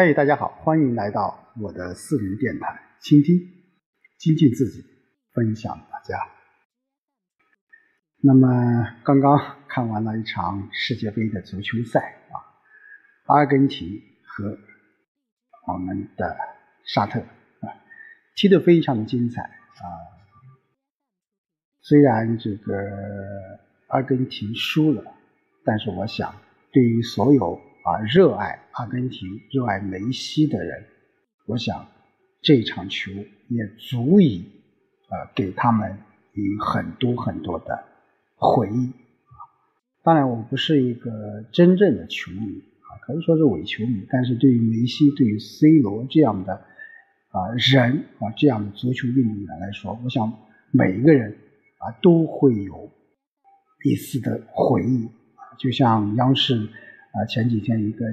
嗨，大家好，欢迎来到我的私人电台，倾听、精进自己，分享大家。那么，刚刚看完了一场世界杯的足球赛啊，阿根廷和我们的沙特啊，踢得非常的精彩啊。虽然这个阿根廷输了，但是我想，对于所有啊，热爱阿根廷、热爱梅西的人，我想这场球也足以啊给他们以很多很多的回忆啊。当然，我不是一个真正的球迷啊，可以说是伪球迷。但是对于梅西、对于 C 罗这样的啊人啊这样的足球运动员来说，我想每一个人啊都会有一丝的回忆啊就像央视。啊，前几天一个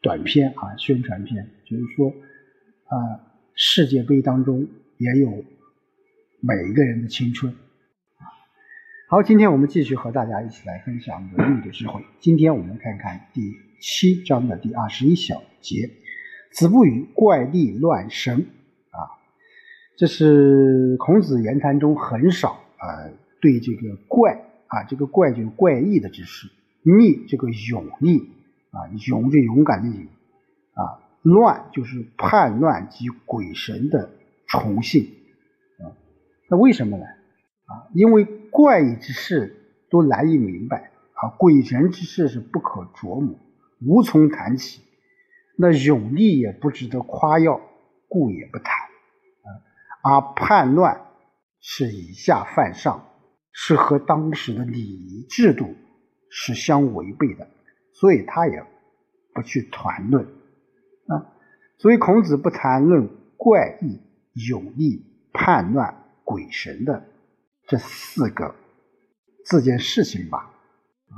短片啊，宣传片，就是说，啊，世界杯当中也有每一个人的青春。好，今天我们继续和大家一起来分享论语的智慧。今天我们看看第七章的第二十一小节：“子不语怪力乱神。”啊，这是孔子言谈中很少啊对这个怪啊，这个怪就怪异的知识。逆这个勇逆啊，勇是勇敢的勇啊，乱就是叛乱及鬼神的崇信啊。那为什么呢？啊，因为怪异之事都难以明白啊，鬼神之事是不可琢磨，无从谈起。那勇力也不值得夸耀，故也不谈啊。而叛乱是以下犯上，是和当时的礼仪制度。是相违背的，所以他也不去谈论啊。所以孔子不谈论怪异、有力、叛乱、鬼神的这四个这件事情吧。啊，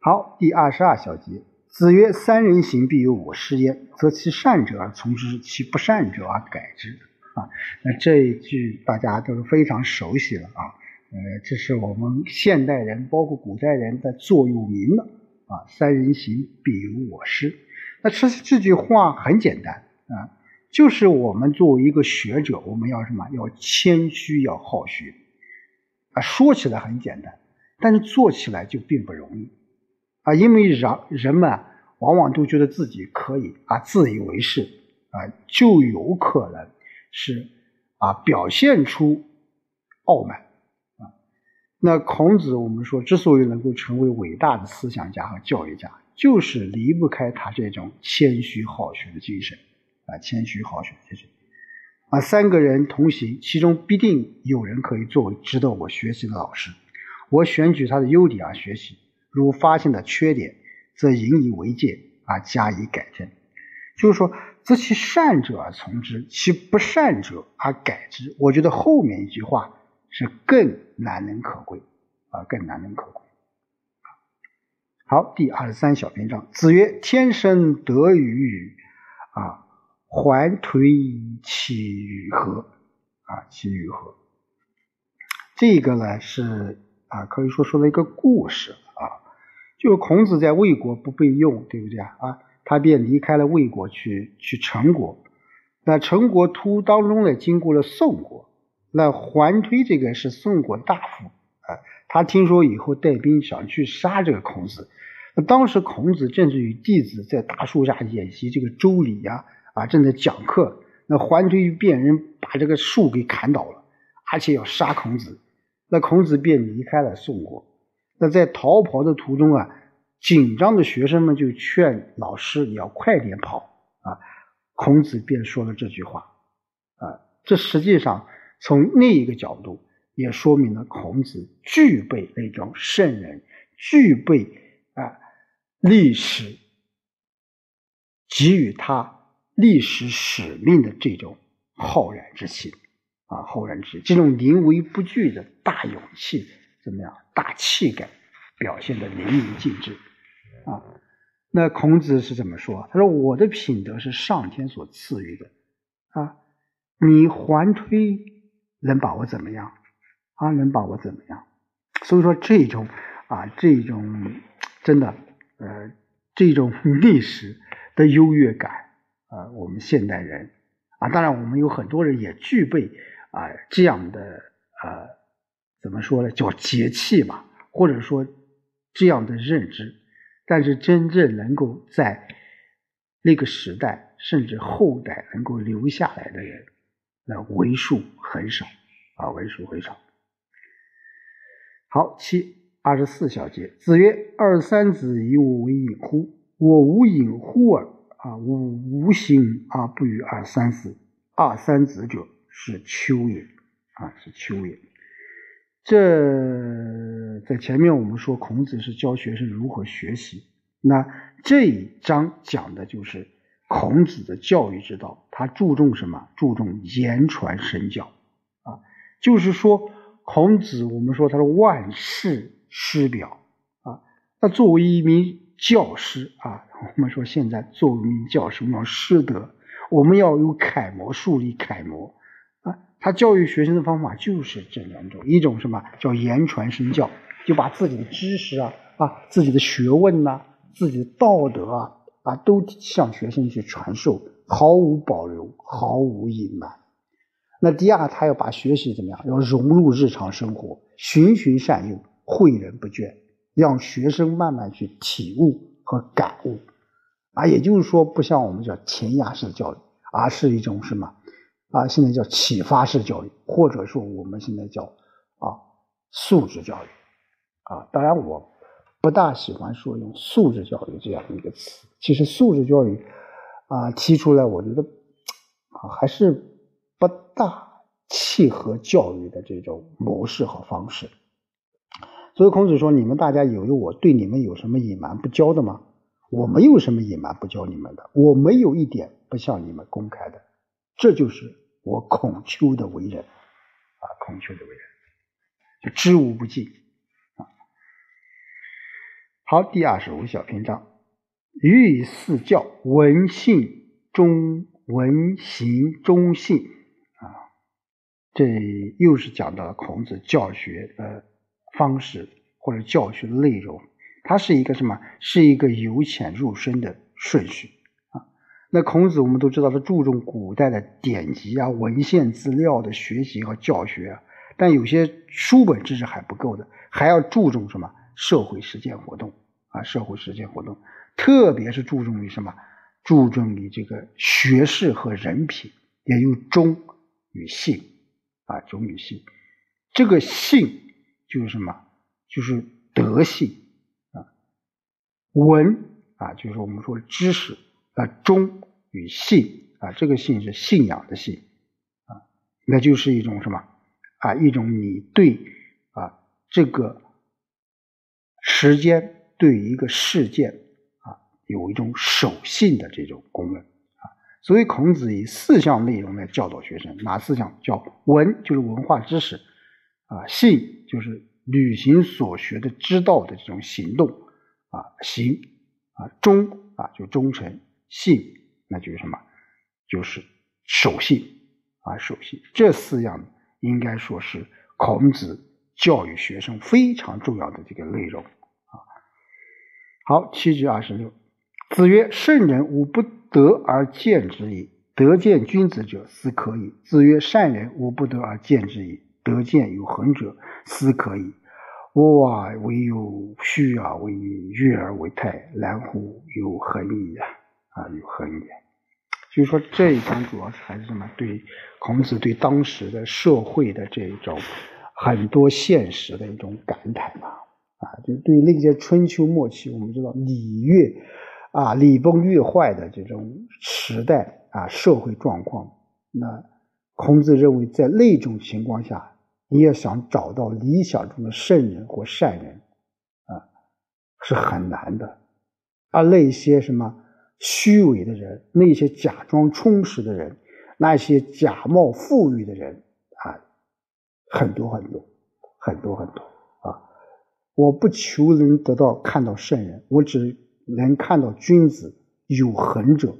好，第二十二小节，子曰：“三人行，必有我师焉。则其善者而从之，其不善者而改之。”啊，那这一句大家都是非常熟悉了啊。呃，这是我们现代人，包括古代人的座右铭了啊。三人行，必有我师。那这这句话很简单啊，就是我们作为一个学者，我们要什么？要谦虚，要好学啊。说起来很简单，但是做起来就并不容易啊。因为人人们往往都觉得自己可以啊，自以为是啊，就有可能是啊，表现出傲慢。那孔子，我们说之所以能够成为伟大的思想家和教育家，就是离不开他这种谦虚好学的精神啊，谦虚好学精神啊。三个人同行，其中必定有人可以作为值得我学习的老师。我选取他的优点而学习，如发现的缺点，则引以为戒啊加以改正。就是说，择其善者而从之，其不善者而改之。我觉得后面一句话。是更难能可贵啊，更难能可贵。好，第二十三小篇章，子曰：“天生得与啊，还颓其与何？啊，其与何？”这个呢是啊，可以说说了一个故事啊，就是孔子在魏国不被用，对不对啊？啊，他便离开了魏国去去陈国。那陈国途当中呢，经过了宋国。那桓推这个是宋国大夫啊，他听说以后带兵想去杀这个孔子。那当时孔子正是与弟子在大树下演习这个周礼呀，啊，正在讲课。那桓推便人把这个树给砍倒了，而且要杀孔子。那孔子便离开了宋国。那在逃跑的途中啊，紧张的学生们就劝老师你要快点跑啊。孔子便说了这句话啊，这实际上。从另一个角度，也说明了孔子具备那种圣人具备啊历史给予他历史使命的这种浩然之气啊，浩然之这种临危不惧的大勇气，怎么样？大气概表现的淋漓尽致啊。那孔子是怎么说？他说：“我的品德是上天所赐予的啊，你还推。”能把我怎么样？啊，能把我怎么样？所以说这种啊，这种真的，呃，这种 历史的优越感啊，我们现代人啊，当然我们有很多人也具备啊这样的呃怎么说呢，叫节气吧，或者说这样的认知，但是真正能够在那个时代甚至后代能够留下来的人，那为数很少啊，为数很少。好，七二十四小节，子曰：“二三子以我为隐乎？我无隐乎耳。啊，吾无形而不与二三子。二三子者，是丘也。啊，是丘也。这在前面我们说孔子是教学生如何学习，那这一章讲的就是孔子的教育之道。他注重什么？注重言传身教。啊，就是说。”孔子，我们说他是万世师表啊。那作为一名教师啊，我们说现在作为一名教师，我们要师德，我们要有楷模，树立楷模啊。他教育学生的方法就是这两种：一种什么叫言传身教，就把自己的知识啊、啊自己的学问呐、自己的道德啊啊都向学生去传授，毫无保留，毫无隐瞒。那第二，他要把学习怎么样？要融入日常生活，循循善诱，诲人不倦，让学生慢慢去体悟和感悟。啊，也就是说，不像我们叫填鸭式教育，而是一种什么？啊，现在叫启发式教育，或者说我们现在叫啊素质教育。啊，当然我不大喜欢说用素质教育这样一个词。其实素质教育啊提出来，我觉得啊还是。不大契合教育的这种模式和方式，所以孔子说：“你们大家以为我对你们有什么隐瞒不教的吗？我没有什么隐瞒不教你们的，我没有一点不向你们公开的。这就是我孔丘的为人啊，孔丘的为人就知无不尽啊。”好，第二十五小篇章：“欲以四教，文信忠，文行忠信。”啊这又是讲到了孔子教学的方式或者教学内容，它是一个什么？是一个由浅入深的顺序啊。那孔子我们都知道，他注重古代的典籍啊、文献资料的学习和教学啊，但有些书本知识还不够的，还要注重什么？社会实践活动啊，社会实践活动，特别是注重于什么？注重于这个学识和人品，也有忠与信。啊，忠与信，这个信就是什么？就是德性啊。文啊，就是我们说知识啊。忠与信啊，这个信是信仰的信啊，那就是一种什么啊？一种你对啊这个时间对一个事件啊有一种守信的这种功能。啊所以孔子以四项内容来教导学生，哪四项？叫文就是文化知识，啊，信就是履行所学的知道的这种行动，啊，行，啊，忠啊就忠诚，信那就是什么？就是守信，啊，守信。这四样应该说是孔子教育学生非常重要的这个内容，好，七至二十六，子曰：“圣人无不。”得而见之矣。得见君子者，斯可矣。子曰：“善人无不得而见之矣。得见有恒者，斯可矣。”哇，唯有虚而为隐，悦而为泰，然乎有恒矣呀！啊，有恒矣。就是说，这一章主要是还是什么？对孔子对当时的社会的这一种很多现实的一种感叹吧。啊，就对那些春秋末期，我们知道礼乐。啊，礼崩乐坏的这种时代啊，社会状况，那孔子认为，在那种情况下，你要想找到理想中的圣人或善人，啊，是很难的。而那些什么虚伪的人，那些假装充实的人，那些假冒富裕的人，啊，很多很多，很多很多！我不求能得到看到圣人，我只。能看到君子有恒者，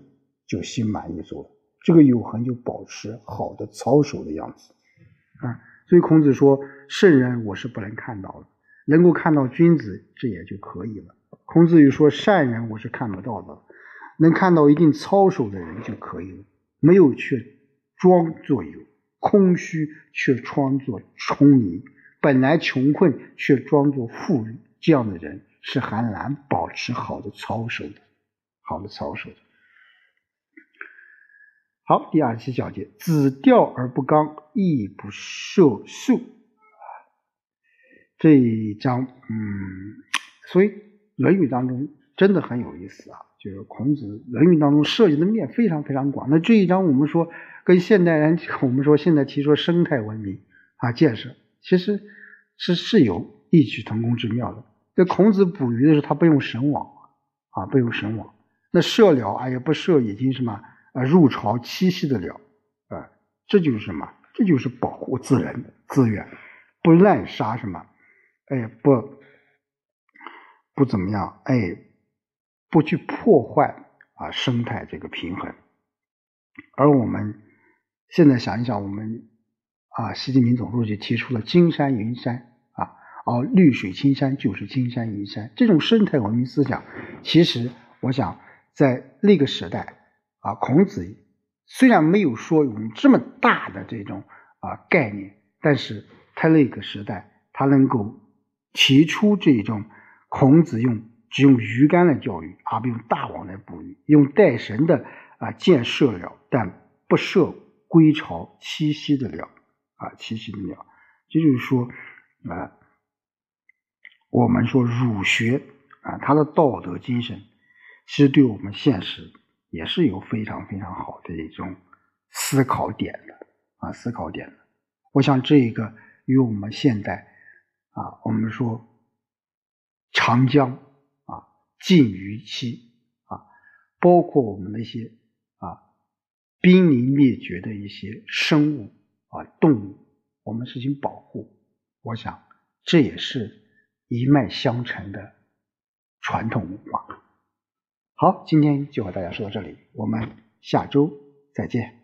就心满意足了。这个有恒就保持好的操守的样子啊。所以孔子说：“圣人我是不能看到的，能够看到君子，这也就可以了。”孔子又说：“善人我是看不到的，能看到一定操守的人就可以了，没有却装作有，空虚却装作充盈，本来穷困却装作富裕，这样的人是很难保持好的操守的，好的操守的。好，第二十七小节，子钓而不刚，亦不涉数。这一章，嗯，所以《论语》当中真的很有意思啊，就是孔子《论语》当中涉及的面非常非常广。那这一章我们说跟现代人，我们说现在提出生态文明啊建设，其实是是有异曲同工之妙的。这孔子捕鱼的时候，他不用绳网啊，不用绳网，那射鸟啊也不射已经什么。啊，入巢栖息的鸟，啊，这就是什么？这就是保护自然资源，不滥杀什么？哎，不，不怎么样？哎，不去破坏啊生态这个平衡。而我们现在想一想，我们啊，习近平总书记提出了金山银山啊，哦，绿水青山就是金山银山，这种生态文明思想，其实我想在那个时代。啊，孔子虽然没有说有这么大的这种啊概念，但是他那个时代，他能够提出这种孔子用只用鱼竿来钓鱼，而不用大网来捕鱼，用带绳的啊箭射鸟，但不射归巢栖息的鸟啊栖息的鸟，这就是说啊，我们说儒学啊，他的道德精神，其实对我们现实。也是有非常非常好的一种思考点的啊，思考点的。我想这一个与我们现代啊，我们说长江啊禁渔期啊，包括我们那些啊濒临灭绝的一些生物啊动物，我们实行保护，我想这也是一脉相承的传统文化。好，今天就和大家说到这里，我们下周再见。